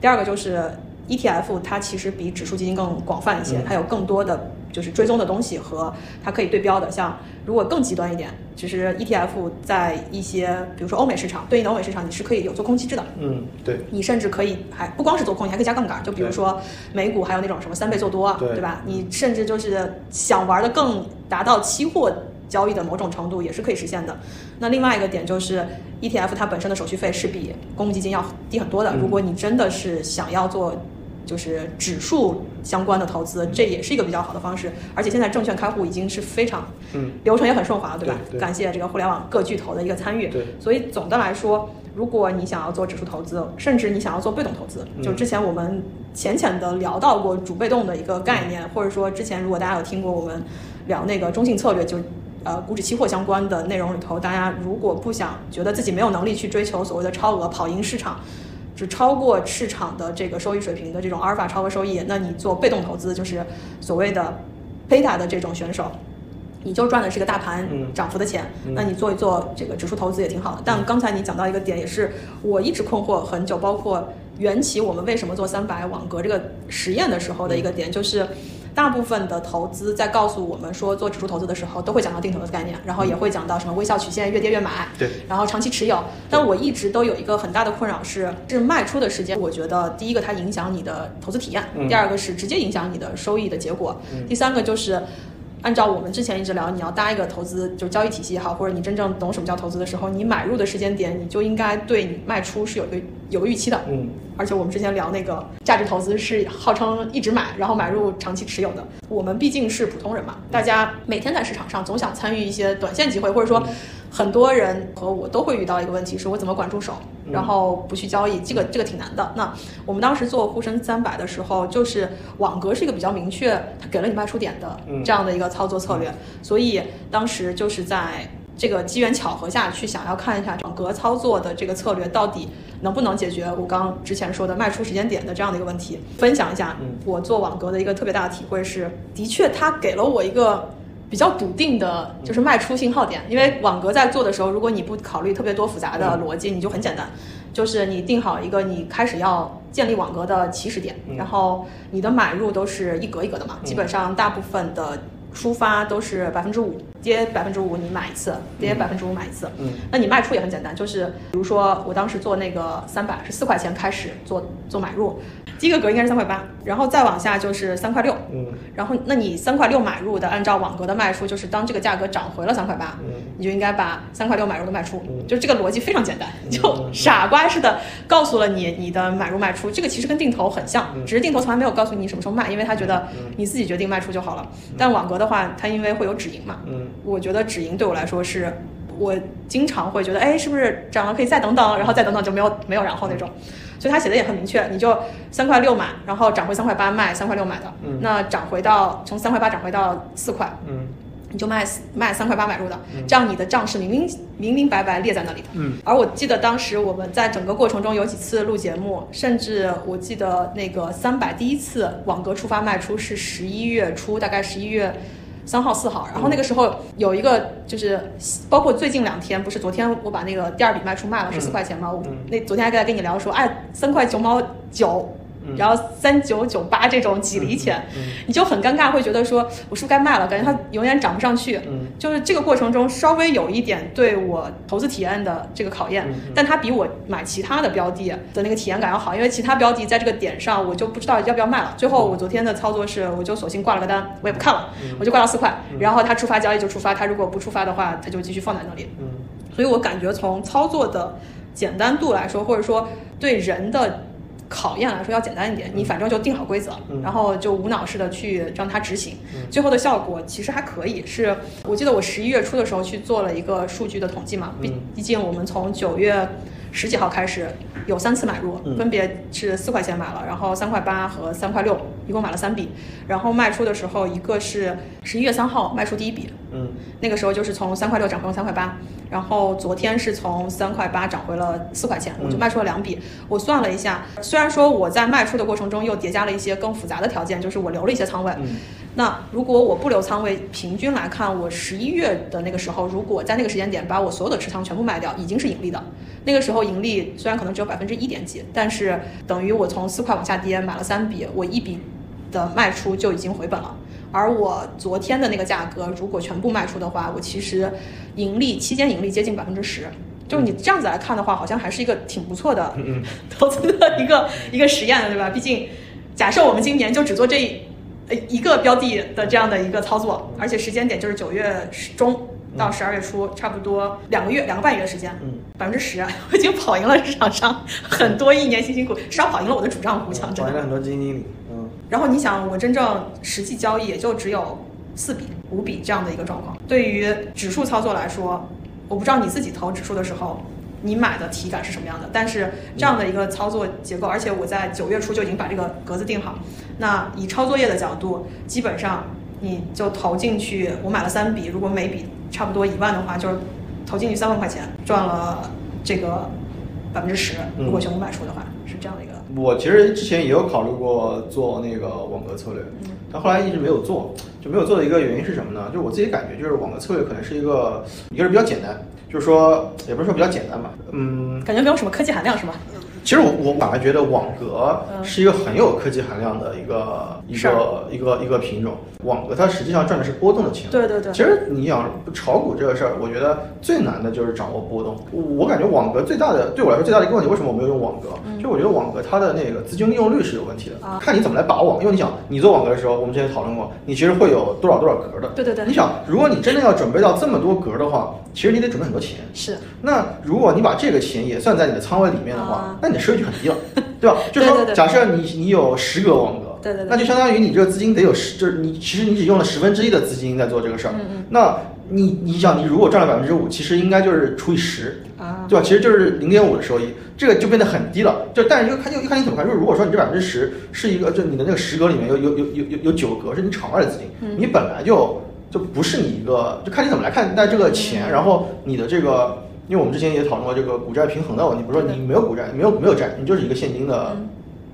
第二个就是 ETF，它其实比指数基金更广泛一些，嗯它有更多的就是追踪的东西和它可以对标的。像如果更极端一点，其实 ETF 在一些比如说欧美市场对应的欧美市场，你是可以有做空机制的。嗯对，你甚至可以还不光是做空，你还可以加杠杆，就比如说美股还有那种什么三倍做多，对吧？你甚至就是想玩的更达到期货交易的某种程度，也是可以实现的。那另外一个点就是 ETF 它本身的手续费是比公募基金要低很多的。嗯如果你真的是想要做就是指数相关的投资，这也是一个比较好的方式。而且现在证券开户已经是非常嗯流程也很顺滑了，对吧？对对感谢这个互联网各巨头的一个参与。对所以总的来说，如果你想要做指数投资，甚至你想要做被动投资，嗯就之前我们浅浅的聊到过主被动的一个概念，或者说之前如果大家有听过我们聊那个中性策略，就呃股指期货相关的内容里头，大家如果不想觉得自己没有能力去追求所谓的超额跑赢市场。只超过市场的这个收益水平的这种阿尔法超额收益，那你做被动投资就是所谓的贝塔的这种选手，你就赚的是个大盘嗯。涨幅的钱，嗯。那你做一做这个指数投资也挺好的。但刚才你讲到一个点，也是我一直困惑很久，包括缘起我们为什么做三百网格这个实验的时候的一个点，就是大部分的投资在告诉我们说做指数投资的时候，都会讲到定投的概念，然后也会讲到什么微笑曲线，越跌越买，对，然后长期持有。但我一直都有一个很大的困扰是，是卖出的时间，我觉得第一个它影响你的投资体验，嗯第二个是直接影响你的收益的结果，嗯第三个就是。按照我们之前一直聊，你要搭一个投资就交易体系也好，或者你真正懂什么叫投资的时候，你买入的时间点，你就应该对你卖出是有一个有个预期的。嗯而且我们之前聊那个价值投资是号称一直买，然后买入长期持有的。我们毕竟是普通人嘛，大家每天在市场上总想参与一些短线机会，或者说很多人和我都会遇到一个问题，是我怎么管住手，嗯然后不去交易，这个这个挺难的。那我们当时做沪深三百的时候，就是网格是一个比较明确，它给了你卖出点的嗯这样的一个操作策略，所以当时就是在。这个机缘巧合下去，想要看一下网格操作的这个策略到底能不能解决我刚之前说的卖出时间点的这样的一个问题。分享一下嗯我做网格的一个特别大的体会是，的确它给了我一个比较笃定的，就是卖出信号点。因为网格在做的时候，如果你不考虑特别多复杂的逻辑，你就很简单，就是你定好一个你开始要建立网格的起始点，嗯。然后你的买入都是一格一格的嘛，嗯。基本上大部分的。出发都是百分之五，跌百分之五你买一次，跌百分之五买一次。嗯。那你卖出也很简单，就是比如说我当时做那个三百是四块钱开始做做买入，第一个格应该是三块八，然后再往下就是三块六，嗯。然后那你三块六买入的，按照网格的卖出，就是当这个价格涨回了三块八，嗯。你就应该把三块六买入的卖出，嗯。就是这个逻辑非常简单，嗯。就傻瓜似的告诉了你你的买入卖出，这个其实跟定投很像，嗯。只是定投从来没有告诉你什么时候卖，因为他觉得嗯。你自己决定卖出就好了，但网格的话，它因为会有止盈嘛，嗯。我觉得止盈对我来说是，我经常会觉得，哎，是不是涨了可以再等等，然后再等等就没有没有然后那种，所以他写的也很明确，你就三块六买，然后涨回三块八卖，三块六买的，嗯。那涨回到从三块八涨回到四块，嗯。你就卖卖三块八买入的。嗯，这样你的账是明明明明白白列在那里的。嗯。而我记得当时我们在整个过程中有几次录节目，甚至我记得那个三百第一次网格触发卖出是十一月初，大概十一月。三号、四号，然后那个时候有一个就是，包括最近两天，不是昨天我把那个第二笔卖出卖了十四嗯块钱嘛？我嗯那昨天还在跟你聊说，哎，三块九毛九，嗯然后三九九八这种几厘钱，嗯你就很尴尬，会觉得说我是不是该卖了？感觉它永远涨不上去。嗯就是这个过程中稍微有一点对我投资体验的这个考验，但它比我买其他的标的的那个体验感要好，因为其他标的在这个点上我就不知道要不要卖了。最后我昨天的操作是，我就索性挂了个单，我也不看了，嗯我就挂到四块，嗯然后它触发交易就触发，它如果不触发的话，它就继续放在那里。嗯所以我感觉从操作的简单度来说，或者说对人的考验来说要简单一点，你反正就定好规则，嗯。然后就无脑式的去让它执行，嗯。最后的效果其实还可以。是我记得我十一月初的时候去做了一个数据的统计嘛，毕嗯。毕竟我们从九月十几号开始有三次买入，嗯分别是四块钱买了，然后三块八和三块六，一共买了三笔，然后卖出的时候一个是十一月三号卖出第一笔，嗯那个时候就是从三块六涨回了三块八，然后昨天是从三块八涨回了四块钱，我就卖出了两笔。我算了一下，虽然说我在卖出的过程中又叠加了一些更复杂的条件，就是我留了一些仓位。嗯那如果我不留仓位，平均来看，我十一月的那个时候，如果在那个时间点把我所有的持仓全部卖掉，已经是盈利的。那个时候盈利虽然可能只有百分之一点几，但是等于我从四块往下跌，买了三笔，我一笔的卖出就已经回本了。而我昨天的那个价格，如果全部卖出的话，我其实盈利期间盈利接近百分之十。就是你这样子来看的话，好像还是一个挺不错的嗯 投资的一个一个实验的，对吧？毕竟，假设我们今年就只做这一呃一个标的的这样的一个操作，而且时间点就是九月中到十二月初，差不多两个月两个半月的时间，嗯，百分之十，我已经跑赢了市场上很多一年辛辛苦，至少跑赢了我的主账户，讲真的。找了很多基金经理，嗯然后你想，我真正实际交易也就只有四笔、五笔这样的一个状况。对于指数操作来说，我不知道你自己投指数的时候，你买的体感是什么样的。但是这样的一个操作结构，而且我在九月初就已经把这个格子定好。那以抄作业的角度，基本上你就投进去，我买了三笔，如果每笔差不多一万的话，就是投进去三万块钱，赚了这个百分之十。如果全部卖出的话，是这样。的一个？我其实之前也有考虑过做那个网格策略，但后来一直没有做。就没有做的一个原因是什么呢？就是我自己感觉，就是网格策略可能是一个，一个是比较简单，就是说也不是说比较简单吧，嗯，感觉没有什么科技含量是吗？其实我我反而觉得网格是一个很有科技含量的一个一个一个一个品种。网格它实际上赚的是波动的钱。对对对。其实你想炒股这个事儿，我觉得最难的就是掌握波动。我感觉网格最大的对我来说最大的一个问题，为什么我没有用网格？就我觉得网格它的那个资金利用率是有问题的，看你怎么来把网。因为你想，你做网格的时候，我们之前讨论过，你其实会有多少多少格的。对对对。你想，如果你真的要准备到这么多格的话，其实你得准备很多钱。是。那如果你把这个钱也算在你的仓位里面的话，那你的收益就很低了。对吧？就是说，假设你你有十个网格，对对对，那就相当于你这个资金得有十，就是你其实你只用了十分之一的资金在做这个事儿。嗯嗯。那你你想，你如果赚了百分之五，其实应该就是除以十，啊，对吧？其实就是零点五的收益，这个就变得很低了。就但是又看又又看你怎么看。就是如果说你这百分之十是一个，就你的那个十格里面有有有有有有九格是你场外的资金，你本来就就不是你一个，就看你怎么来看待这个钱，然后你的这个。因为我们之前也讨论过这个股债平衡的问题，比如说你没有股债，没有没有债，你就是一个现金的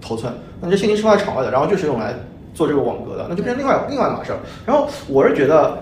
头寸，那这现金是放在场外的，然后就是用来做这个网格的，那就变成另外另外一码事儿。然后我是觉得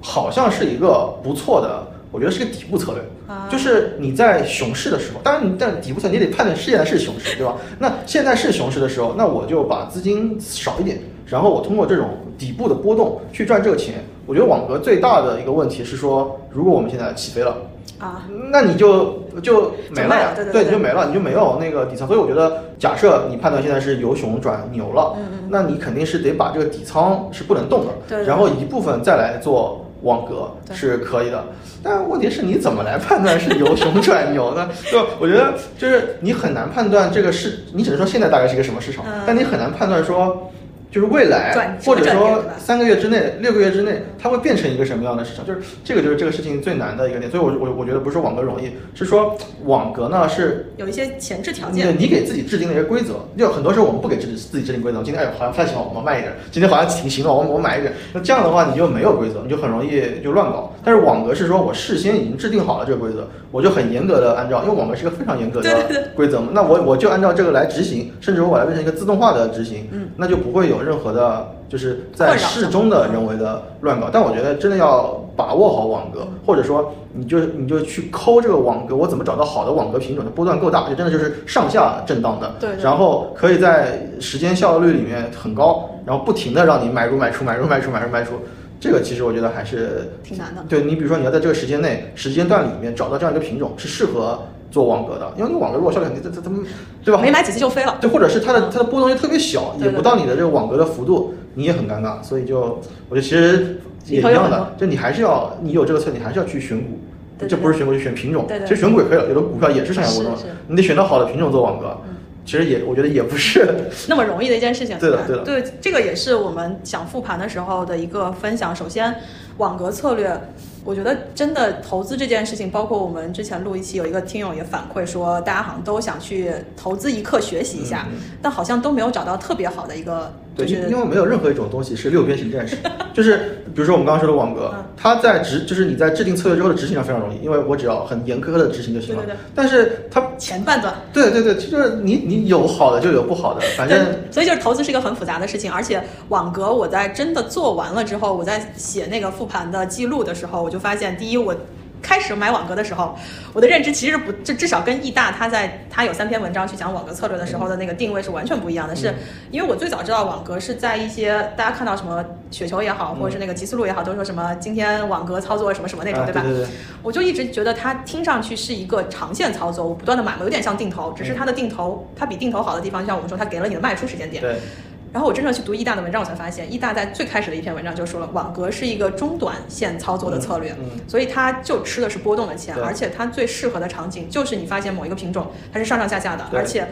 好像是一个不错的，我觉得是个底部策略，就是你在熊市的时候，当然你在底部策略你得判断现在是熊市，对吧？那现在是熊市的时候，那我就把资金少一点，然后我通过这种底部的波动去赚这个钱。我觉得网格最大的一个问题是说，如果我们现在起飞了。啊，那你就就没了呀，对，你就没了，你就没有那个底仓。所以我觉得，假设你判断现在是由熊转牛了，嗯嗯，那你肯定是得把这个底仓是不能动的，对，然后一部分再来做网格是可以的。但问题是你怎么来判断是由熊转牛呢？就我觉得就是你很难判断这个市，你只能说现在大概是一个什么市场，但你很难判断说。就是未来，或者说三个月之内、六个月之内，它会变成一个什么样的市场？就是这个，就是这个事情最难的一个点。所以，我我我觉得不是网格容易，是说网格呢是有一些前置条件。对，你给自己制定的一些规则。就很多时候我们不给自己自己制定规则。今天哎，好像不太行，我们卖一点；今天好像挺行了，我我买一点。那这样的话，你就没有规则，你就很容易就乱搞。但是网格是说我事先已经制定好了这个规则，我就很严格的按照，因为网格是一个非常严格的规则嘛。那我我就按照这个来执行，甚至我把它变成一个自动化的执行，嗯，那就不会有任何的。就是在适中的人为的乱搞，但我觉得真的要把握好网格，或者说你就你就去抠这个网格，我怎么找到好的网格品种的波段够大，就真的就是上下震荡的，对，然后可以在时间效率里面很高，然后不停的让你买入卖出买入卖出买入卖出，这个其实我觉得还是挺难的。对你比如说你要在这个时间内时间段里面找到这样一个品种是适合。做网格的，因为你网格如果效率很低，它它它，对吧？没买几次就飞了。对，或者是它的它的波动又特别小，也不到你的这个网格的幅度，你也很尴尬。所以就我觉得其实也一样的，就你还是要你有这个策略，你还是要去选股，这不是选股就选品种。其实选股也可以，有的股票也是上下波动，你得选到好的品种做网格。其实也我觉得也不是 那么容易的一件事情。对的，对的。对，这个也是我们想复盘的时候的一个分享。首先，网格策略。我觉得真的投资这件事情，包括我们之前录一期，有一个听友也反馈说，大家好像都想去投资一课学习一下，但好像都没有找到特别好的一个。对，因为没有任何一种东西是六边形战士，就是比如说我们刚刚说的网格，它在执，就是你在制定策略之后的执行上非常容易，因为我只要很严苛的执行就行了。对对对。但是它前半段。对对对，就是你你有好的就有不好的，反正。所以就是投资是一个很复杂的事情，而且网格我在真的做完了之后，我在写那个复盘的记录的时候，我就发现，第一我。开始买网格的时候，我的认知其实不，就至少跟易大他在他有三篇文章去讲网格策略的时候的那个定位是完全不一样的。是因为我最早知道网格是在一些大家看到什么雪球也好，或者是那个极思路也好，都说什么今天网格操作什么什么那种，对吧？我就一直觉得它听上去是一个长线操作，我不断的买嘛，有点像定投，只是它的定投，它比定投好的地方，就像我们说，它给了你的卖出时间点。对。然后我真正去读易大的文章，我才发现，易大在最开始的一篇文章就说了，网格是一个中短线操作的策略，所以它就吃的是波动的钱，而且它最适合的场景就是你发现某一个品种它是上上下下的，而且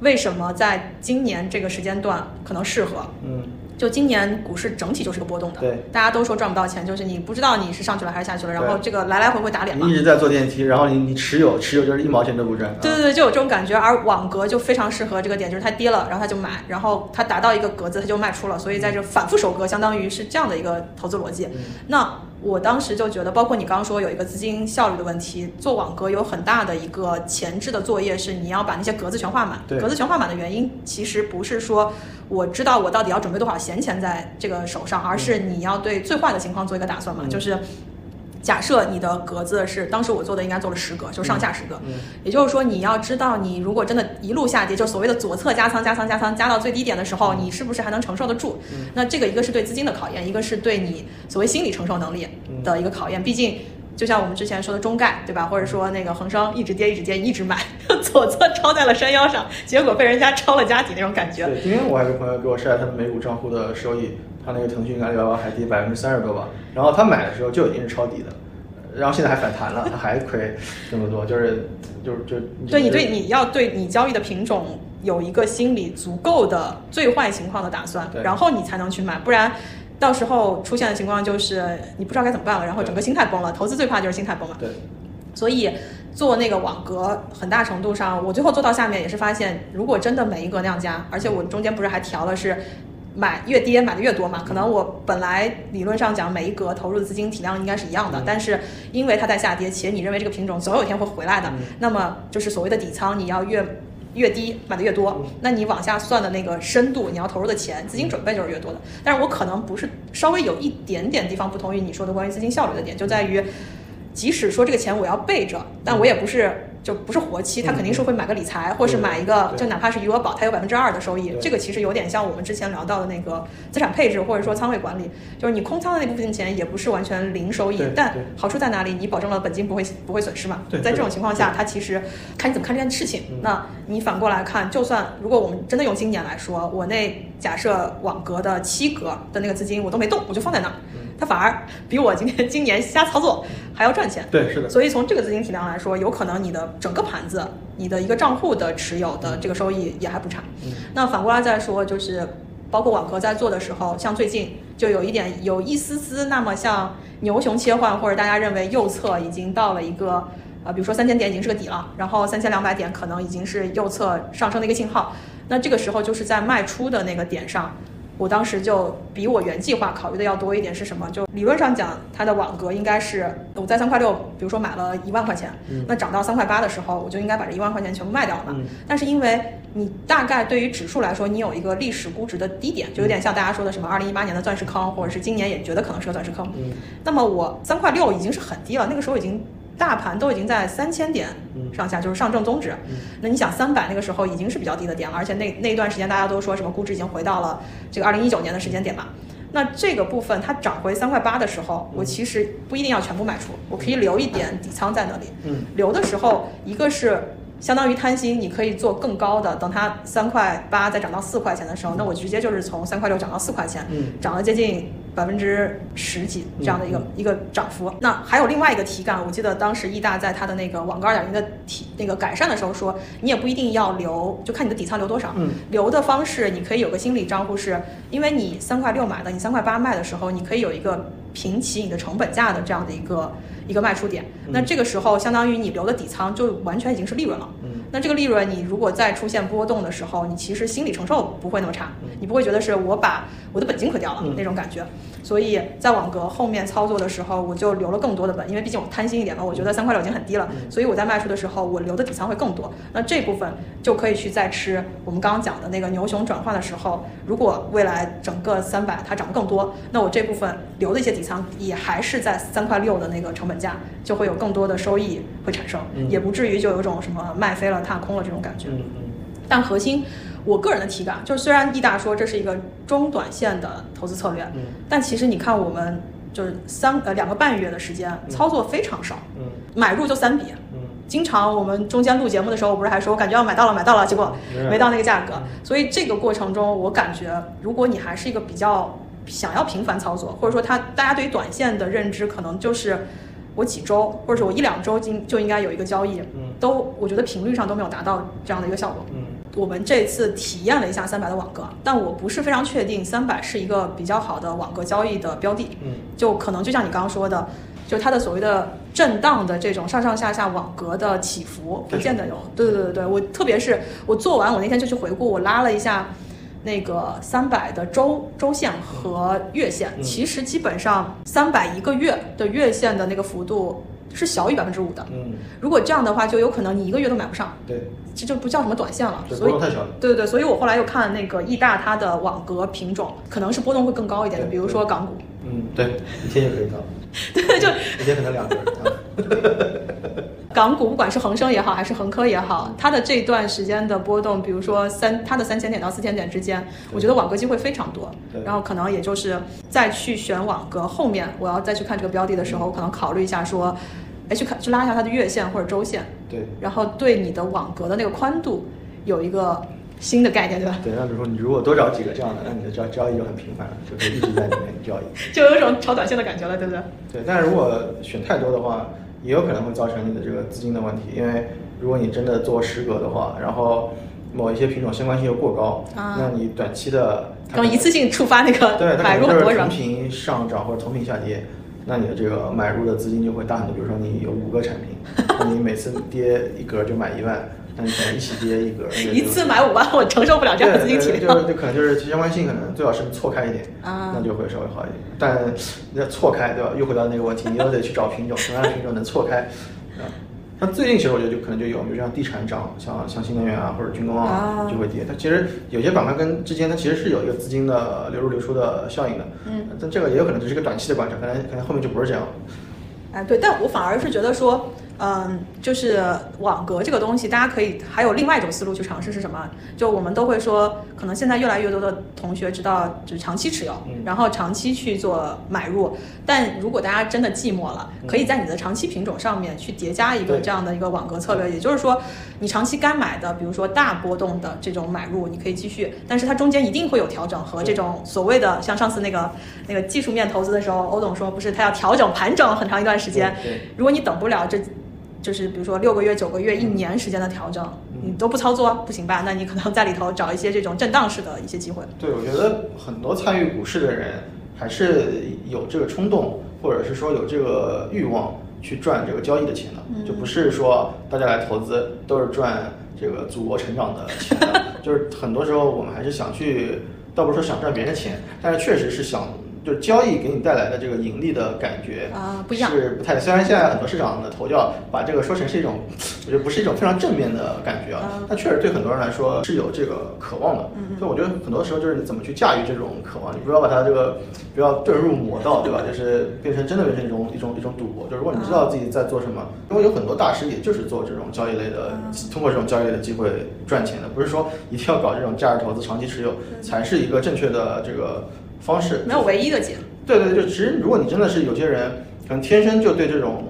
为什么在今年这个时间段可能适合？嗯。就今年股市整体就是个波动的，对，大家都说赚不到钱，就是你不知道你是上去了还是下去了，然后这个来来回回打脸嘛。你一直在坐电梯，然后你你持有持有就是一毛钱都不赚。对对对，就有这种感觉。而网格就非常适合这个点，就是它跌了，然后它就买，然后它达到一个格子它就卖出了，所以在这反复收割，相当于是这样的一个投资逻辑。那我当时就觉得，包括你刚刚说有一个资金效率的问题，做网格有很大的一个前置的作业是你要把那些格子全画满。格子全画满的原因其实不是说我知道我到底要准备多少闲钱在这个手上，而是你要对最坏的情况做一个打算嘛，嗯就是。假设你的格子是当时我做的应该做了十格，就上下十格，嗯也就是说你要知道你如果真的一路下跌，就所谓的左侧加仓加仓加仓加到最低点的时候，你是不是还能承受得住？嗯那这个一个是对资金的考验，一个是对你所谓心理承受能力的一个考验。毕竟，就像我们之前说的中概，对吧？或者说那个恒生一直跌一直跌一直买，左侧抄在了山腰上，结果被人家抄了家底那种感觉。对，今天我还有个朋友给我晒他的美股账户的收益，他那个腾讯、阿里巴巴还跌百分之三十多吧，然后他买的时候就已经是抄底的，然后现在还反弹了，他还亏这么多，就是就是就对你对你要对你交易的品种有一个心理足够的最坏情况的打算，然后你才能去买，不然。到时候出现的情况就是你不知道该怎么办了，然后整个心态崩了。投资最怕就是心态崩了。对，所以做那个网格，很大程度上，我最后做到下面也是发现，如果真的每一格那样加，而且我中间不是还调了是买越跌买的越多嘛？可能我本来理论上讲每一格投入的资金体量应该是一样的，但是因为它在下跌，且你认为这个品种总有一天会回来的，那么就是所谓的底仓你要越。越低买的越多，那你往下算的那个深度，你要投入的钱，资金准备就是越多的。但是我可能不是稍微有一点点地方不同于你说的关于资金效率的点，就在于，即使说这个钱我要备着，但我也不是就不是活期，它肯定是会买个理财，或是买一个，就哪怕是余额宝，它有百分之二的收益，这个其实有点像我们之前聊到的那个资产配置或者说仓位管理，就是你空仓的那部分钱也不是完全零收益，但好处在哪里？你保证了本金不会不会损失嘛？在这种情况下，它其实看你怎么看这件事情。嗯。那你反过来看，就算如果我们真的用今年来说，我那假设网格的七格的那个资金我都没动，我就放在那儿，它反而比我今天今年瞎操作还要赚钱。对，是的，所以从这个资金体量来说，有可能你的整个盘子、你的一个账户的持有的这个收益也还不差。嗯那反过来再说，就是包括网格在做的时候，像最近就有一点有一丝丝那么像牛熊切换，或者大家认为右侧已经到了一个呃，比如说三千点已经是个底了，然后三千两百点可能已经是右侧上升的一个信号。那这个时候就是在卖出的那个点上。我当时就比我原计划考虑的要多一点，是什么？就理论上讲，它的网格应该是我在三块六，比如说买了一万块钱，嗯那涨到三块八的时候，我就应该把这一万块钱全部卖掉了嘛。嗯但是因为你大概对于指数来说，你有一个历史估值的低点，就有点像大家说的什么二零一八年的钻石坑，或者是今年也觉得可能是个钻石坑。嗯那么我三块六已经是很低了，那个时候已经大盘都已经在三千点嗯上下，就是上证综指。嗯那你想三百那个时候已经是比较低的点了，而且那那一段时间大家都说什么估值已经回到了这个二零一九年的时间点嘛。那这个部分它涨回三块八的时候，我其实不一定要全部卖出，我可以留一点底仓在那里。嗯留的时候，一个是相当于贪心，你可以做更高的，等它三块八再涨到四块钱的时候，那我直接就是从三块六涨到四块钱，嗯。涨了接近百分之十几这样的一个、嗯。一个涨幅。那还有另外一个体感，我记得当时易大在他的那个网格二点零的体那个改善的时候说，你也不一定要留，就看你的底仓留多少。嗯。留的方式，你可以有个心理账户是，因为你三块六买的，你三块八卖的时候，你可以有一个平齐你的成本价的这样的一个一个卖出点。那这个时候，相当于你留的底仓就完全已经是利润了。嗯那这个利润，你如果再出现波动的时候，你其实心理承受不会那么差，你不会觉得是我把我的本金亏掉了嗯那种感觉。所以在网格后面操作的时候，我就留了更多的本，因为毕竟我贪心一点嘛，我觉得三块六已经很低了，所以我在卖出的时候，我留的底仓会更多。那这部分就可以去再吃我们刚刚讲的那个牛熊转换的时候，如果未来整个三百它涨得更多，那我这部分留的一些底仓也还是在三块六的那个成本价，就会有更多的收益会产生，嗯也不至于就有种什么卖飞了踏空了这种感觉。嗯但核心，我个人的体感就是，虽然易大说这是一个中短线的投资策略，嗯但其实你看我们就是三呃两个半月的时间，操作非常少，嗯买入就三笔。嗯经常我们中间录节目的时候，我不是还说我感觉要买到了，买到了，结果嗯没到那个价格。所以这个过程中，我感觉如果你还是一个比较想要频繁操作，或者说他大家对于短线的认知可能就是我几周或者是我一两周就就应该有一个交易，嗯都我觉得频率上都没有达到这样的一个效果。嗯我们这次体验了一下三百的网格，但我不是非常确定三百是一个比较好的网格交易的标的。嗯就可能就像你刚刚说的，就它的所谓的震荡的这种上上下下网格的起伏，不见得有。对对对对对，我特别是我做完，我那天就去回顾，我拉了一下那个三百的周周线和月线，嗯其实基本上三百一个月的月线的那个幅度是小于百分之五的。嗯，如果这样的话，就有可能你一个月都买不上，对，这就不叫什么短线了。这所以太小了。对对对，所以我后来又看那个易大它的网格品种，可能是波动会更高一点的，比如说港股。嗯，对，一天就可以到，对，就一天可能两个 港股不管是恒生也好，还是恒科也好，它的这段时间的波动，比如说三它的三千点到四千点之间，我觉得网格机会非常多对。然后可能也就是再去选网格，后面我要再去看这个标的的时候，可能考虑一下说，哎，去看去拉一下它的月线或者周线，对然后对你的网格的那个宽度有一个新的概念，对吧？对，那比如说你如果多找几个这样的，那你的交交易就很频繁了，就可以一直在里面交易。就有一种炒短线的感觉了，对不对？对，但是如果选太多的话，也有可能会造成你的这个资金的问题，因为如果你真的做十格的话，然后某一些品种相关性又过高，啊那你短期的 它刚一次性触发那个对，它买入很多人同，频上涨或者同频下跌，那你的这个买入的资金就会大很多。比如说你有五个产品，那 你每次跌一格就买一万，那你可能一起跌一格，一次买五万，我承受不了这样的资金体量。就就可能就是相关性可能最好是错开一点，啊那就会稍微好一点。但要错开对吧？又回到那个问题，你又得去找品种，什么样的品种能错开？啊，那最近其实我觉得就可能就有，比如像地产涨，像像新能源啊或者军工啊啊就会跌。它其实有些板块跟之间它其实是有一个资金的流入流出的效应的，嗯，但这个也有可能只是一个短期的观察，可能可能后面就不是这样了。哎，对，但我反而是觉得说，嗯，就是网格这个东西，大家可以还有另外一种思路去尝试是什么？就我们都会说，可能现在越来越多的同学知道，就是长期持有，嗯然后长期去做买入。但如果大家真的寂寞了，可以在你的长期品种上面去叠加一个这样的一个网格策略，也就是说，你长期该买的，比如说大波动的这种买入，你可以继续，但是它中间一定会有调整和这种所谓的像上次那个那个技术面投资的时候，欧董说不是他要调整盘整很长一段时间。如果你等不了这，就是比如说六个月、九个月、一年时间的调整，嗯你都不操作，不行吧？那你可能在里头找一些这种震荡式的一些机会。对，我觉得很多参与股市的人还是有这个冲动，或者是说有这个欲望去赚这个交易的钱的，嗯就不是说大家来投资都是赚这个祖国成长的钱的，就是很多时候我们还是想去，倒不是说想赚别人的钱，但是确实是想。就是交易给你带来的这个盈利的感觉啊不一样是不太。虽然现在很多市场的头教把这个说成是一种，我觉得不是一种非常正面的感觉啊啊，但确实对很多人来说是有这个渴望的。所以我觉得很多时候就是你怎么去驾驭这种渴望，你不要把它这个不要遁入魔道，对吧？就是变成真的变成一种一种一种赌博。就如果你知道自己在做什么，因为有很多大师也就是做这种交易类的，通过这种交易类的机会赚钱的，不是说一定要搞这种价值投资、长期持有才是一个正确的这个方式。没有唯一的解。对对，就其实如果你真的是有些人可能天生就对这种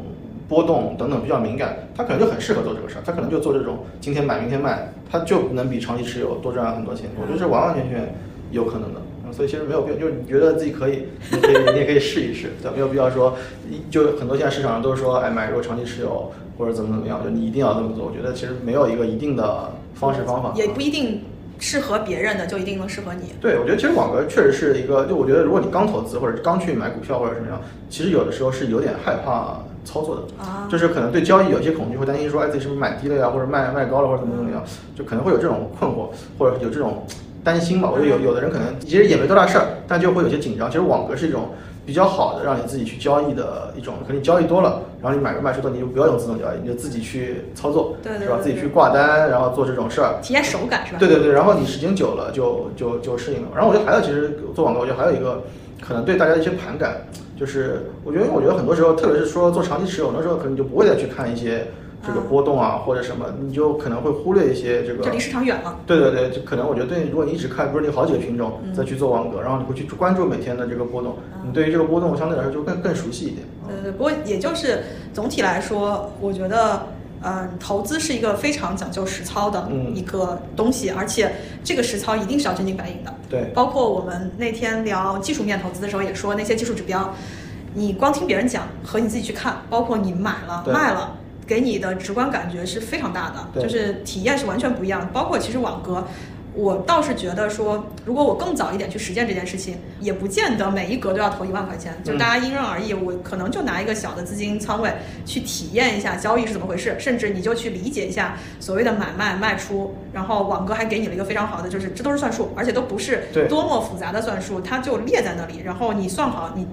波动等等比较敏感，他可能就很适合做这个事儿，他可能就做这种今天买明天卖，他就能比长期持有多赚很多钱。我觉得这完完全全有可能的。嗯所以其实没有必要，就是你觉得自己可以，你可以，你也可以试一试，对，没有必要说，一就很多现在市场上都是说，哎，买入长期持有或者怎么怎么样，就你一定要这么做。我觉得其实没有一个一定的方式方法，也不一定适合别人的就一定能适合你。对，我觉得其实网格确实是一个，就我觉得如果你刚投资或者刚去买股票或者什么样，其实有的时候是有点害怕操作的，啊就是可能对交易有一些恐惧，会担心说，哎，自己是不是买低了呀，或者卖卖高了，或者怎么怎么样，就可能会有这种困惑，或者有这种担心吧。我觉得有有的人可能其实也没多大事儿，但就会有些紧张。其实网格是一种比较好的让你自己去交易的一种，可能你交易多了，然后你买入卖出的你就不要用自动交易，你就自己去操作，对对是吧？自己去挂单，然后做这种事儿。体验手感是吧？对对对，然后你时间久了就就就适应了。然后我觉得还有其实做广告，我觉得还有一个可能对大家的一些盘感，就是我觉得我觉得很多时候，特别是说做长期持有，那时候可能你就不会再去看一些这个波动啊或者什么，你就可能会忽略一些这个就离市场远了。对对对，就可能我觉得对，如果你一直看，比如你好几个品种嗯再去做网格，然后你会去关注每天的这个波动，你对于这个波动相对来说就更更熟悉一点。呃，不过也就是总体来说，我觉得，嗯、投资是一个非常讲究实操的嗯一个东西，而且这个实操一定是要真金白银的。对包括我们那天聊技术面投资的时候也说，那些技术指标，你光听别人讲和你自己去看，包括你买了卖了。给你的直观感觉是非常大的，就是体验是完全不一样的。包括其实网格，我倒是觉得说，如果我更早一点去实践这件事情，也不见得每一格都要投一万块钱，就大家因人而异。我可能就拿一个小的资金仓位去体验一下交易是怎么回事，甚至你就去理解一下所谓的买卖卖出。然后网格还给你了一个非常好的，就是这都是算术，而且都不是多么复杂的算术，它就列在那里，然后你算好你。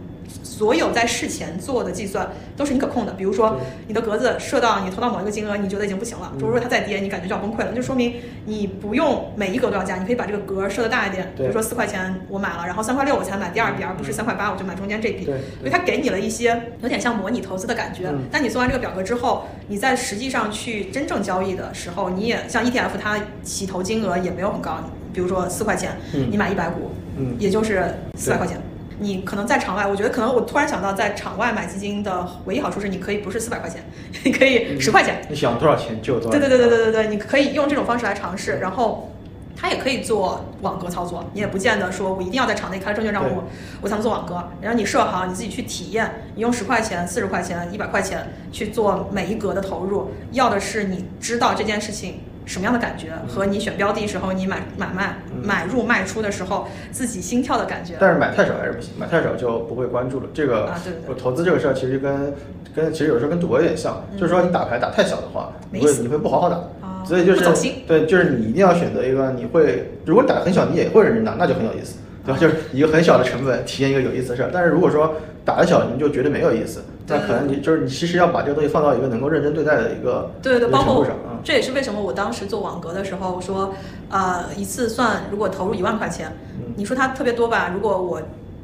所有在事前做的计算都是你可控的，比如说你的格子设到你投到某一个金额，你觉得已经不行了，如果它再跌，你感觉就要崩溃了，那就说明你不用每一格都要加，你可以把这个格设的大一点，比如说四块钱我买了，然后三块六我才买第二笔，而不是三块八我就买中间这笔，所以它给你了一些有点像模拟投资的感觉。但你做完这个表格之后，你在实际上去真正交易的时候，你也像 ETF，它起投金额也没有很高，比如说四块钱，你买一百股，也就是四百块钱。你可能在场外，我觉得可能我突然想到，在场外买基金的唯一好处是，你可以不是四百块钱，你可以十块钱。你想多少钱就多少。对对对对对对对，你可以用这种方式来尝试，然后它也可以做网格操作，你也不见得说我一定要在场内开证券账户我才能做网格。然后你设好，你自己去体验，你用十块钱、四十块钱、一百块钱去做每一格的投入，要的是你知道这件事情。什么样的感觉和你选标的时候，你买买卖买入卖出的时候自己心跳的感觉？但是买太少还是不行，买太少就不会关注了。这个啊，对对，投资这个事儿其实跟跟其实有时候跟赌博有点像，就是说你打牌打太小的话，你会你会不好好打，所以就是对，就是你一定要选择一个你会，如果打很小你也会认真打，那就很有意思，对吧？就是一个很小的成本体验一个有意思的事儿。但是如果说打的小，你就觉得没有意思。那可能你就是你，其实要把这个东西放到一个能够认真对待的一个对对，包括上这也是为什么我当时做网格的时候说，呃，一次算如果投入一万块钱，你说它特别多吧？如果我。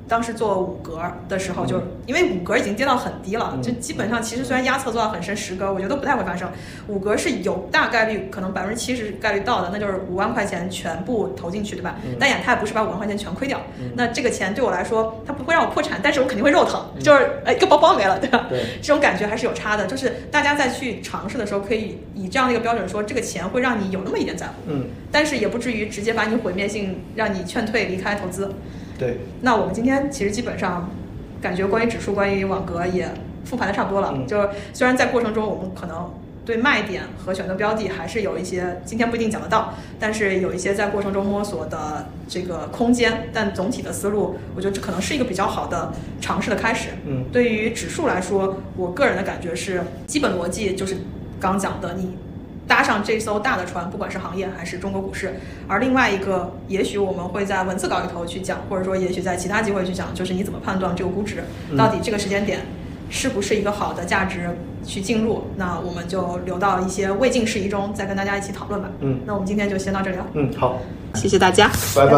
当时做五格的时候，就因为五格已经跌到很低了，就基本上其实虽然压测做到很深，十格我觉得都不太会发生。五格是有大概率可能百分之七十概率到的，那就是五万块钱全部投进去，对吧？但眼它也不是把五万块钱全亏掉。那这个钱对我来说，它不会让我破产，但是我肯定会肉疼，就是哎一个包包没了，对吧？这种感觉还是有差的。就是大家在去尝试的时候，可以以这样的一个标准说，这个钱会让你有那么一点在乎，嗯，但是也不至于直接把你毁灭性让你劝退离开投资。对，那我们今天其实基本上，感觉关于指数、关于网格也复盘的差不多了。就是虽然在过程中我们可能对卖点和选择标的还是有一些，今天不一定讲得到，但是有一些在过程中摸索的这个空间。但总体的思路，我觉得这可能是一个比较好的尝试的开始。嗯，对于指数来说，我个人的感觉是，基本逻辑就是刚讲的你。搭上这艘大的船，不管是行业还是中国股市，而另外一个，也许我们会在文字稿里头去讲，或者说也许在其他机会去讲，就是你怎么判断这个估值到底这个时间点是不是一个好的价值去进入？那我们就留到一些未尽事宜中再跟大家一起讨论吧。嗯，那我们今天就先到这里了。嗯，好，谢谢大家，拜拜。